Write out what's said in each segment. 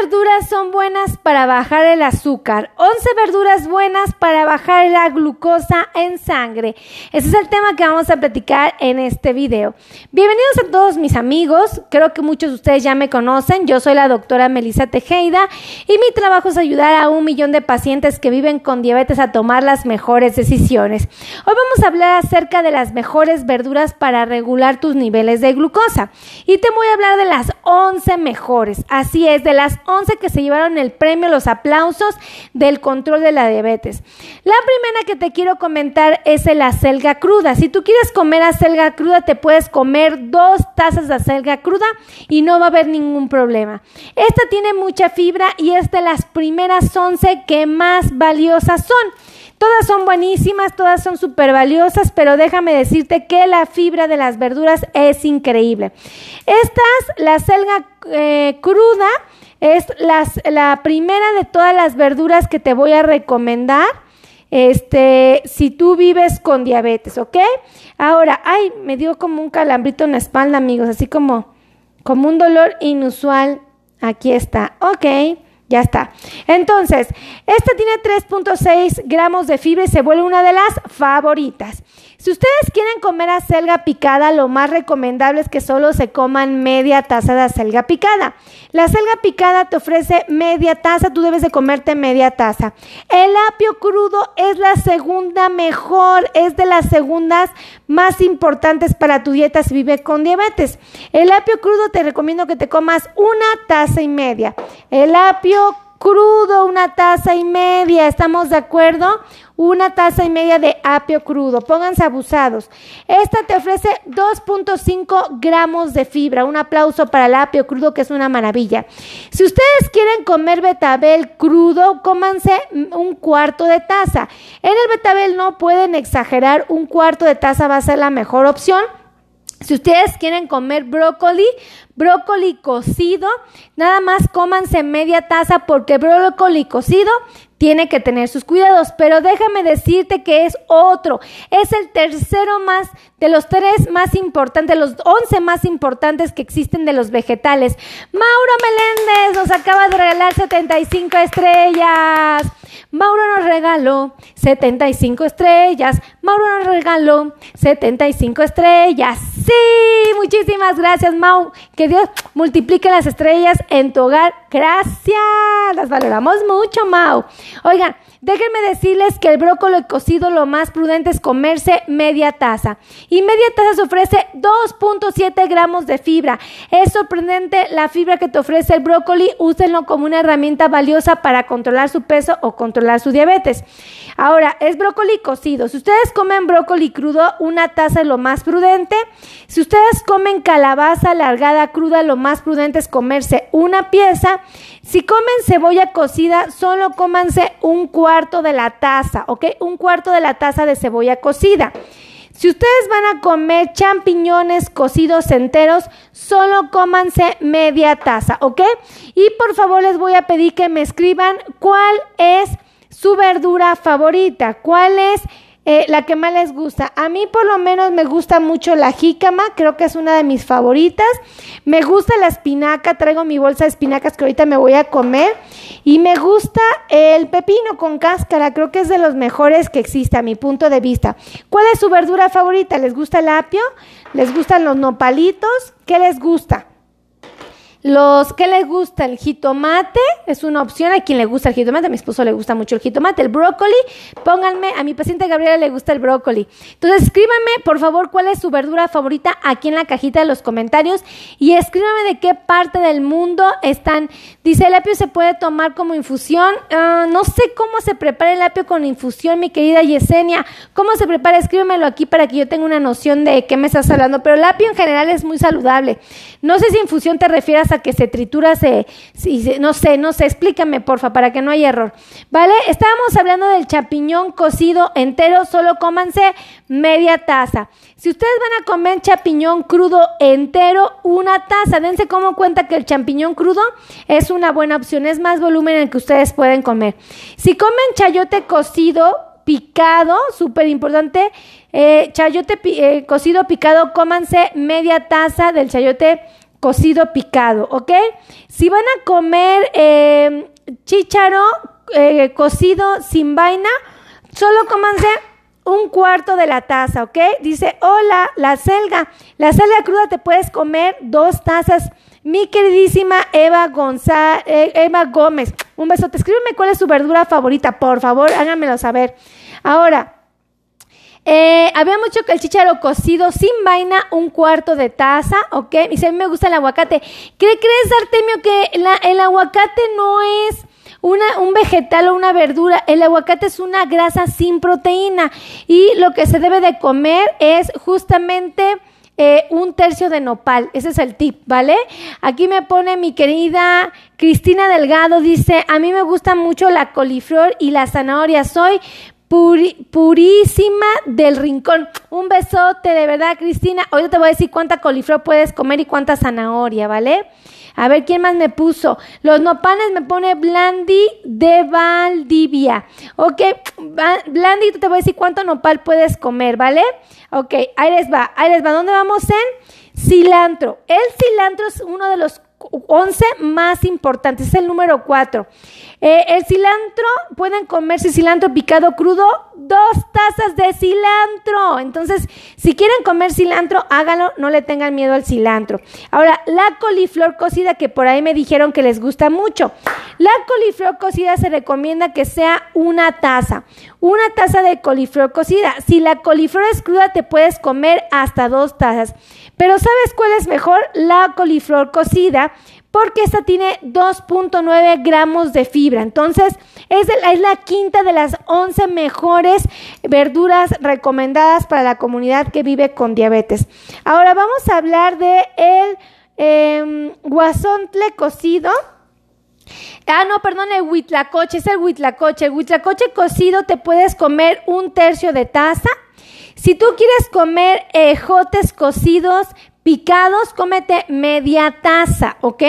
verduras son buenas para bajar el azúcar. 11 verduras buenas para bajar la glucosa en sangre. Ese es el tema que vamos a platicar en este video. Bienvenidos a todos mis amigos. Creo que muchos de ustedes ya me conocen. Yo soy la doctora Melissa Tejeda y mi trabajo es ayudar a un millón de pacientes que viven con diabetes a tomar las mejores decisiones. Hoy vamos a hablar acerca de las mejores verduras para regular tus niveles de glucosa. Y te voy a hablar de las 11 mejores. Así es, de las 11 que se llevaron el premio, los aplausos del control de la diabetes. La primera que te quiero comentar es el acelga cruda. Si tú quieres comer acelga cruda, te puedes comer dos tazas de acelga cruda y no va a haber ningún problema. Esta tiene mucha fibra y es de las primeras 11 que más valiosas son. Todas son buenísimas, todas son súper valiosas, pero déjame decirte que la fibra de las verduras es increíble. Estas, la selga eh, cruda, es la primera de todas las verduras que te voy a recomendar. Este, si tú vives con diabetes, ¿ok? Ahora, ay, me dio como un calambrito en la espalda, amigos, así como, como un dolor inusual. Aquí está, ok. Ya está. Entonces, esta tiene 3.6 gramos de fibra y se vuelve una de las favoritas. Si ustedes quieren comer acelga picada, lo más recomendable es que solo se coman media taza de acelga picada. La acelga picada te ofrece media taza, tú debes de comerte media taza. El apio crudo es la segunda mejor, es de las segundas más importantes para tu dieta si vives con diabetes. El apio crudo te recomiendo que te comas una taza y media. El apio crudo, una taza y media, ¿estamos de acuerdo? Una taza y media de apio crudo, pónganse abusados. Esta te ofrece 2.5 gramos de fibra, un aplauso para el apio crudo que es una maravilla. Si ustedes quieren comer betabel crudo, cómanse un cuarto de taza. En el betabel no pueden exagerar, un cuarto de taza va a ser la mejor opción. Si ustedes quieren comer brócoli, brócoli cocido, nada más cómanse media taza porque brócoli cocido tiene que tener sus cuidados, pero déjame decirte que es otro, es el tercero más de los tres más importantes, los once más importantes que existen de los vegetales. Mauro Meléndez nos acaba de regalar 75 estrellas. Mauro regaló 75 estrellas. Mauro nos regaló 75 estrellas. Sí, muchísimas gracias, Mau. Que Dios multiplique las estrellas en tu hogar. Gracias. Las valoramos mucho, Mau. Oigan, Déjenme decirles que el brócoli cocido lo más prudente es comerse media taza. Y media taza se ofrece 2.7 gramos de fibra. Es sorprendente la fibra que te ofrece el brócoli. Úsenlo como una herramienta valiosa para controlar su peso o controlar su diabetes. Ahora, es brócoli cocido. Si ustedes comen brócoli crudo, una taza es lo más prudente. Si ustedes comen calabaza alargada cruda, lo más prudente es comerse una pieza. Si comen cebolla cocida, solo cómanse un cuarto de la taza, ¿ok? Un cuarto de la taza de cebolla cocida. Si ustedes van a comer champiñones cocidos enteros, solo cómanse media taza, ¿ok? Y por favor les voy a pedir que me escriban cuál es su verdura favorita, cuál es eh, la que más les gusta. A mí por lo menos me gusta mucho la jícama, creo que es una de mis favoritas. Me gusta la espinaca, traigo mi bolsa de espinacas que ahorita me voy a comer. Y me gusta el pepino con cáscara, creo que es de los mejores que existe a mi punto de vista. ¿Cuál es su verdura favorita? ¿Les gusta el apio? ¿Les gustan los nopalitos? ¿Qué les gusta? Los que les gusta el jitomate es una opción. A quien le gusta el jitomate, a mi esposo le gusta mucho el jitomate. El brócoli, pónganme, a mi paciente Gabriela le gusta el brócoli. Entonces, escríbanme, por favor, cuál es su verdura favorita aquí en la cajita de los comentarios y escríbanme de qué parte del mundo están. Dice, el apio se puede tomar como infusión. Ah, no sé cómo se prepara el apio con infusión, mi querida Yesenia. ¿Cómo se prepara? Escríbemelo aquí para que yo tenga una noción de qué me estás hablando. Pero el apio en general es muy saludable. No sé si infusión te refieres que se tritura, se, no sé, no sé, explícame porfa para que no haya error. ¿Vale? Estábamos hablando del champiñón cocido entero, solo cómanse media taza. Si ustedes van a comer champiñón crudo entero, una taza, dense como cuenta que el champiñón crudo es una buena opción, es más volumen en el que ustedes pueden comer. Si comen chayote cocido, picado, súper importante, eh, chayote eh, cocido picado, cómanse media taza del chayote cocido picado, ¿ok? Si van a comer eh, chícharo eh, cocido sin vaina, solo cómanse un cuarto de la taza, ¿ok? Dice, hola, la selga. La selga cruda te puedes comer dos tazas. Mi queridísima Eva González, eh, Eva Gómez, un besote. Escríbeme cuál es su verdura favorita, por favor, háganmelo saber. Ahora, eh, había mucho que el chicharo cocido sin vaina, un cuarto de taza, ¿ok? Y a mí me gusta el aguacate. ¿Qué crees, Artemio, que el aguacate no es un vegetal o una verdura? El aguacate es una grasa sin proteína y lo que se debe de comer es justamente... Eh, un tercio de nopal. Ese es el tip, ¿vale? Aquí me pone mi querida Cristina Delgado, dice, a mí me gusta mucho la coliflor y la zanahoria. Soy purísima del rincón. Un besote, de verdad, Cristina. Hoy te voy a decir cuánta coliflor puedes comer y cuánta zanahoria, ¿vale? A ver, ¿quién más me puso? Los nopales me pone Blandi de Valdivia. Ok, Blandi, te voy a decir cuánto nopal puedes comer, ¿vale? Ok, ahí les va, ahí les va. ¿Dónde vamos en? Cilantro. El cilantro es uno de los 11 más importantes, es el número 4. Eh, el cilantro, pueden comerse cilantro picado crudo, dos tazas de cilantro. Entonces, si quieren comer cilantro, háganlo, no le tengan miedo al cilantro. Ahora, la coliflor cocida, que por ahí me dijeron que les gusta mucho. La coliflor cocida se recomienda que sea una taza. Una taza de coliflor cocida. Si la coliflor es cruda, te puedes comer hasta dos tazas. Pero ¿sabes cuál es mejor? La coliflor cocida porque esta tiene 2.9 gramos de fibra. Entonces, es, la quinta de las 11 mejores verduras recomendadas para la comunidad que vive con diabetes. Ahora vamos a hablar de el eh, guasontle cocido. Ah, no, perdón, el huitlacoche, es el huitlacoche. El huitlacoche cocido te puedes comer un tercio de taza. Si tú quieres comer ejotes cocidos, picados, cómete media taza, ¿ok?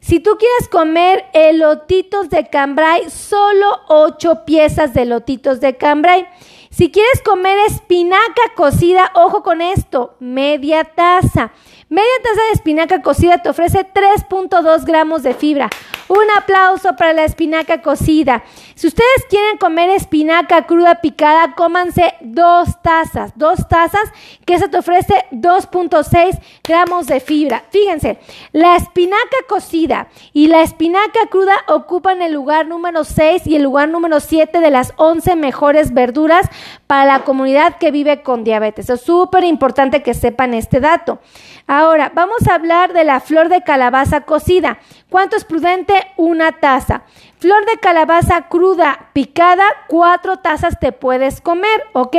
Si tú quieres comer elotitos de cambray, solo ocho piezas de elotitos de cambray. Si quieres comer espinaca cocida, ojo con esto, media taza. Media taza de espinaca cocida te ofrece 3.2 gramos de fibra. Un aplauso para la espinaca cocida. Si ustedes quieren comer espinaca cruda picada, cómanse dos tazas. Dos tazas que eso te ofrece 2.6 gramos de fibra. Fíjense, la espinaca cocida y la espinaca cruda ocupan el lugar número 6 y el lugar número 7 de las 11 mejores verduras para la comunidad que vive con diabetes. Es súper importante que sepan este dato. Ahora, vamos a hablar de la flor de calabaza cocida. ¿Cuánto es prudente? Una taza. Flor de calabaza cruda, picada, cuatro tazas te puedes comer, ¿ok?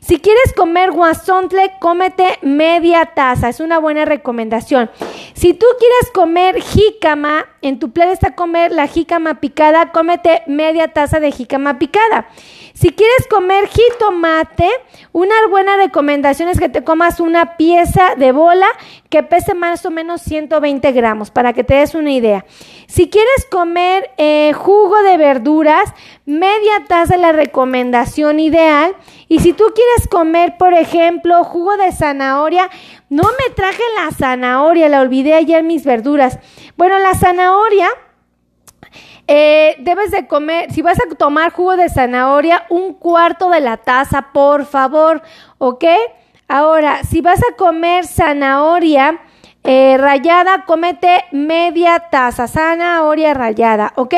Si quieres comer guasontle, cómete media taza, es una buena recomendación. Si tú quieres comer jícama, en tu plan está comer la jícama picada, cómete media taza de jícama picada. Si quieres comer jitomate, una buena recomendación es que te comas una pieza de bola que pese más o menos 120 gramos, para que te des una idea. Si quieres comer eh, jugo de verduras, media taza es la recomendación ideal. Y si tú quieres comer, por ejemplo, jugo de zanahoria, no me traje la zanahoria, la olvidé ayer mis verduras. Bueno, la zanahoria eh, debes de comer, si vas a tomar jugo de zanahoria, un cuarto de la taza, por favor, ¿ok? Ahora, si vas a comer zanahoria eh, rayada, cómete media taza, zanahoria rayada, ¿ok?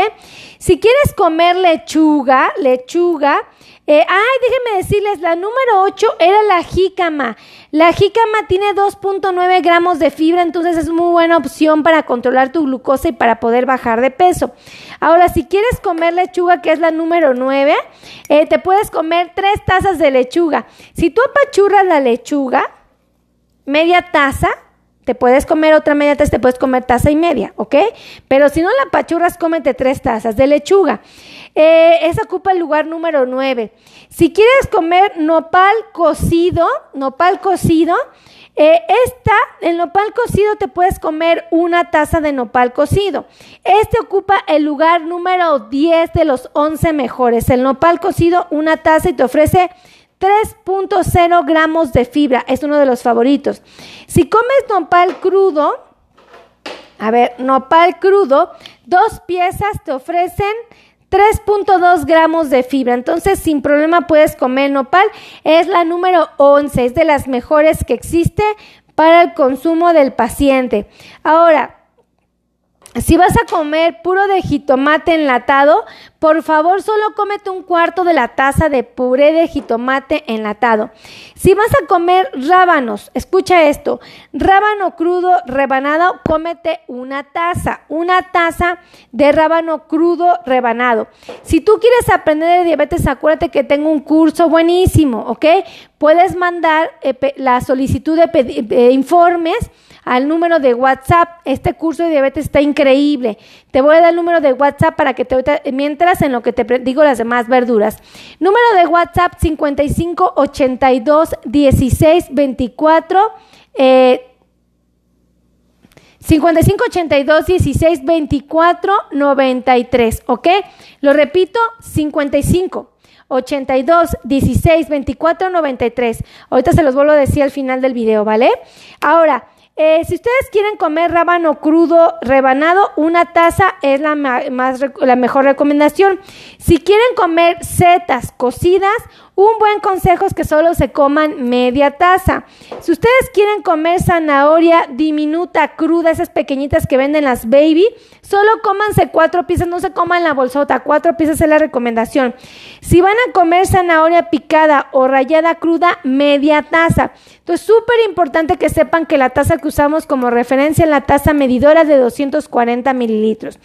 Si quieres comer lechuga, lechuga, eh, ay, déjenme decirles, la número 8 era la jícama. La jícama tiene 2.9 gramos de fibra, entonces es muy buena opción para controlar tu glucosa y para poder bajar de peso. Ahora, si quieres comer lechuga, que es la número 9, eh, te puedes comer tres tazas de lechuga. Si tú apachurras la lechuga, media taza, te puedes comer otra media taza, te puedes comer taza y media, ¿ok? Pero si no la apachurras, cómete tres tazas de lechuga. Eh, esa ocupa el lugar número 9. Si quieres comer nopal cocido, nopal cocido, eh, esta, el nopal cocido te puedes comer una taza de nopal cocido. Este ocupa el lugar número 10 de los 11 mejores. El nopal cocido, una taza y te ofrece 3.0 gramos de fibra. Es uno de los favoritos. Si comes nopal crudo, A ver, nopal crudo, dos piezas te ofrecen 3.2 gramos de fibra. Entonces, sin problema puedes comer nopal. Es la número 11, es de las mejores que existe para el consumo del paciente. Ahora, si vas a comer puro de jitomate enlatado, por favor solo cómete un cuarto de la taza de puré de jitomate enlatado. Si vas a comer rábanos, escucha esto, rábano crudo rebanado, cómete una taza, una taza de rábano crudo rebanado. Si tú quieres aprender de diabetes, acuérdate que tengo un curso buenísimo, ¿ok? Puedes mandar eh, la solicitud de informes al número de WhatsApp. Este curso de diabetes está increíble. Te voy a dar el número de WhatsApp para que te mientras en lo que te digo las demás verduras. Número de WhatsApp 55 82 16 24 eh, 55 82 16 24 93, ¿ok? Lo repito, 55 82 16 24 93. Ahorita se los vuelvo a decir al final del video, ¿vale? Ahora, eh, si ustedes quieren comer rábano crudo rebanado, una taza es la, más, la mejor recomendación. Si quieren comer setas cocidas, un buen consejo es que solo se coman media taza. Si ustedes quieren comer zanahoria diminuta, cruda, esas pequeñitas que venden las baby, solo cómanse cuatro piezas, no se coman la bolsota, cuatro piezas es la recomendación. Si van a comer zanahoria picada o rayada cruda, media taza. Entonces, súper importante que sepan que la taza que usamos como referencia es la taza medidora de 240 mililitros.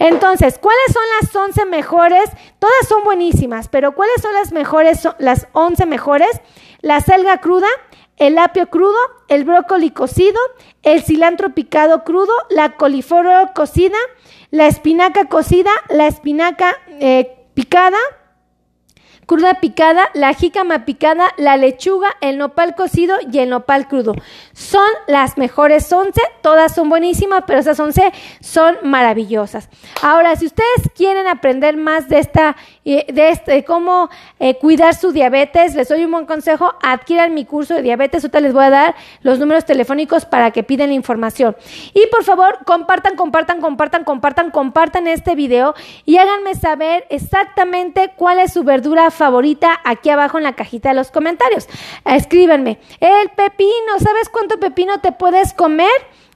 Entonces, ¿cuáles son las 11 mejores? Todas son buenísimas, pero ¿cuáles son las mejores, las 11 mejores? La selga cruda, el apio crudo, el brócoli cocido, el cilantro picado crudo, la coliflor cocida, la espinaca cocida, la espinaca eh, picada, cruda picada, la jícama picada, la lechuga, el nopal cocido y el nopal crudo. Son las mejores 11, todas son buenísimas, pero esas 11 son maravillosas. Ahora, si ustedes quieren aprender más de esta, eh, de este, cómo eh, cuidar su diabetes, les doy un buen consejo, adquieran mi curso de diabetes, ahorita les voy a dar los números telefónicos para que piden la información. Y por favor, compartan, compartan, compartan, compartan, compartan este video y háganme saber exactamente cuál es su verdura aquí abajo en la cajita de los comentarios. Escríbanme. El pepino, ¿sabes cuánto pepino te puedes comer?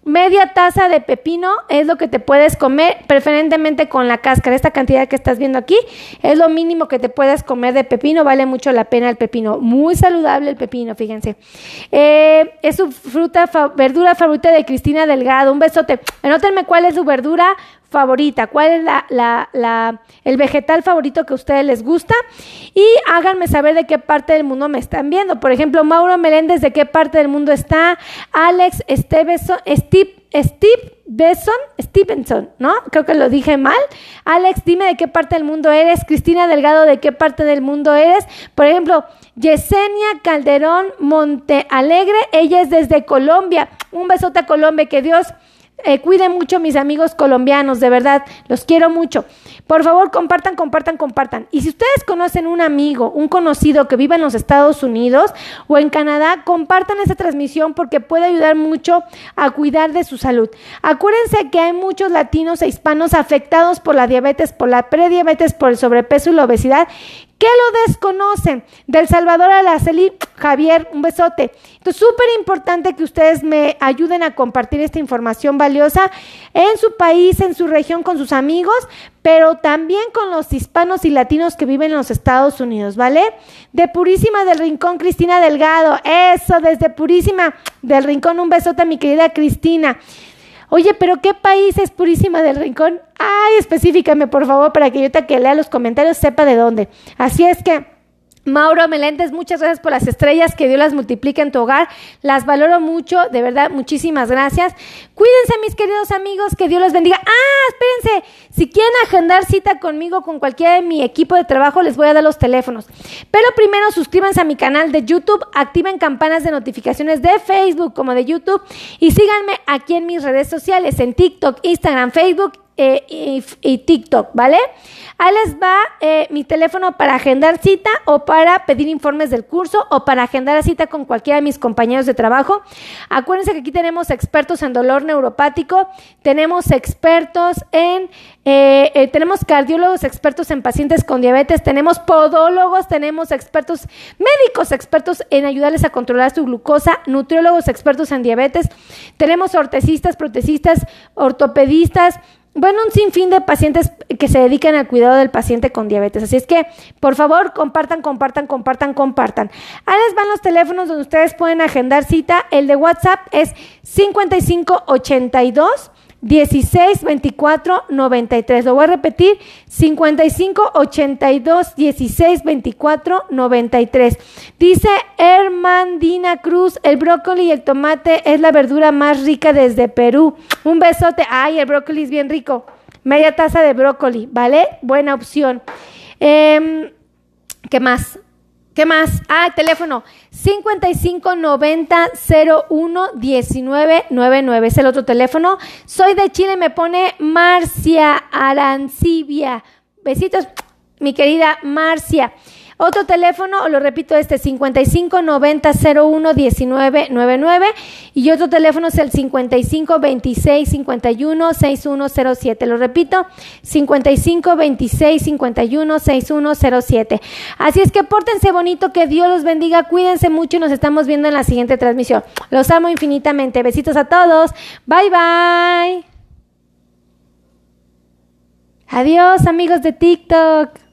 Media taza de pepino es lo que te puedes comer, preferentemente con la cáscara. Esta cantidad que estás viendo aquí es lo mínimo que te puedes comer de pepino. Vale mucho la pena el pepino. Muy saludable el pepino, fíjense. Eh, es su fruta, verdura favorita de Cristina Delgado. Un besote. Anótenme cuál es su verdura favorita, cuál es la, el vegetal favorito que a ustedes les gusta y háganme saber de qué parte del mundo me están viendo. Por ejemplo, Mauro Meléndez, de qué parte del mundo está, Alex Estebeson, Steve, Steve Besson, Stevenson, ¿no? Creo que lo dije mal. Alex, dime de qué parte del mundo eres. Cristina Delgado, de qué parte del mundo eres. Por ejemplo, Yesenia Calderón Monte Alegre, ella es desde Colombia. Un besote a Colombia, que Dios eh, cuiden mucho mis amigos colombianos, de verdad, los quiero mucho. Por favor, compartan, compartan, compartan. Y si ustedes conocen un amigo, un conocido que vive en los Estados Unidos o en Canadá, compartan esta transmisión porque puede ayudar mucho a cuidar de su salud. Acuérdense que hay muchos latinos e hispanos afectados por la diabetes, por la prediabetes, por el sobrepeso y la obesidad ¿Qué lo desconocen? Del Salvador a la Celi, Javier, un besote. Entonces, súper importante que ustedes me ayuden a compartir esta información valiosa en su país, en su región, con sus amigos, pero también con los hispanos y latinos que viven en los Estados Unidos, ¿vale? De Purísima del Rincón, Cristina Delgado. Eso, desde Purísima del Rincón, un besote a mi querida Cristina. Oye, pero ¿qué país es Purísima del Rincón? Ay, específicame, por favor, para que yo te que lea los comentarios sepa de dónde. Así es que Mauro Meléndez, muchas gracias por las estrellas, que Dios las multiplique en tu hogar, las valoro mucho, de verdad, muchísimas gracias. Cuídense mis queridos amigos, que Dios los bendiga. Ah, espérense, si quieren agendar cita conmigo, con cualquiera de mi equipo de trabajo, les voy a dar los teléfonos. Pero primero suscríbanse a mi canal de YouTube, activen campanas de notificaciones de Facebook como de YouTube y síganme aquí en mis redes sociales, en TikTok, Instagram, Facebook eh, y, TikTok, ¿vale? Ahí les va eh, mi teléfono para agendar cita o para pedir informes del curso o para agendar cita con cualquiera de mis compañeros de trabajo. Acuérdense que aquí tenemos expertos en dolor neuropático, tenemos expertos en, eh, tenemos cardiólogos expertos en pacientes con diabetes, tenemos podólogos, tenemos expertos médicos expertos en ayudarles a controlar su glucosa, nutriólogos expertos en diabetes, tenemos ortesistas, protecistas, ortopedistas, bueno, un sinfín de pacientes que se dedican al cuidado del paciente con diabetes. Así es que, por favor, compartan, compartan, compartan, compartan. Ahí les van los teléfonos donde ustedes pueden agendar cita. El de WhatsApp es 5582 16 24 93. Lo voy a repetir: 55 82 16 24 93. Dice Hermandina Cruz: el brócoli y el tomate es la verdura más rica desde Perú. Un besote. Ay, el brócoli es bien rico. Media taza de brócoli, ¿vale? Buena opción. Eh, ¿Qué más? ¿Qué más? Ah, el teléfono 5590 01 1999 es el otro teléfono. Soy de Chile, me pone Marcia Arancibia. Besitos, mi querida Marcia. Otro teléfono, lo repito, este 55 90 01 19 99 y otro teléfono es el 55 26 51 6107. Lo repito, 55 26 51 6107. Así es que pórtense bonito, que Dios los bendiga, cuídense mucho y nos estamos viendo en la siguiente transmisión. Los amo infinitamente. Besitos a todos. Bye bye. Adiós amigos de TikTok.